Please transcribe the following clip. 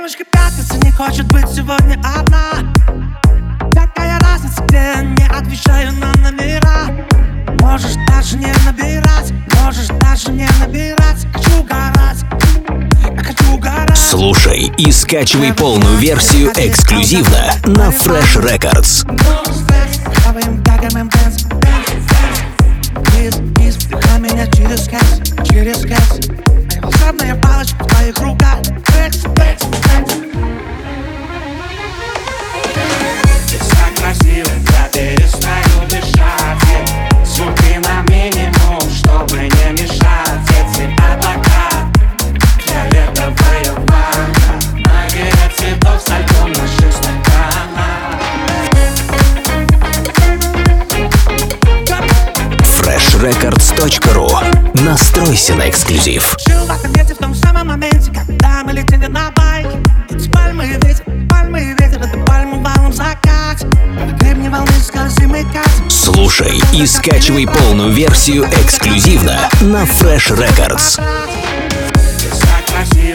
Девушка пятница не хочет быть сегодня одна. Какая разница, где не отвечаю на номера. Можешь даже не набирать, можешь даже не набирать. Хочу угорать, я хочу угорать. Слушай и скачивай полную версию эксклюзивно на Fresh Records. Через кэс, через кэс. Моя волшебная палочка в твоих руках freshrecords.ru Настройся на эксклюзив. Жил в месте в том самом моменте, когда мы летели на байке Эти пальмы и ветер, пальмы и ветер, это пальмы валом закат На гребне волны скользим и катим Слушай и скачивай полную версию эксклюзивно на Fresh Records. Ты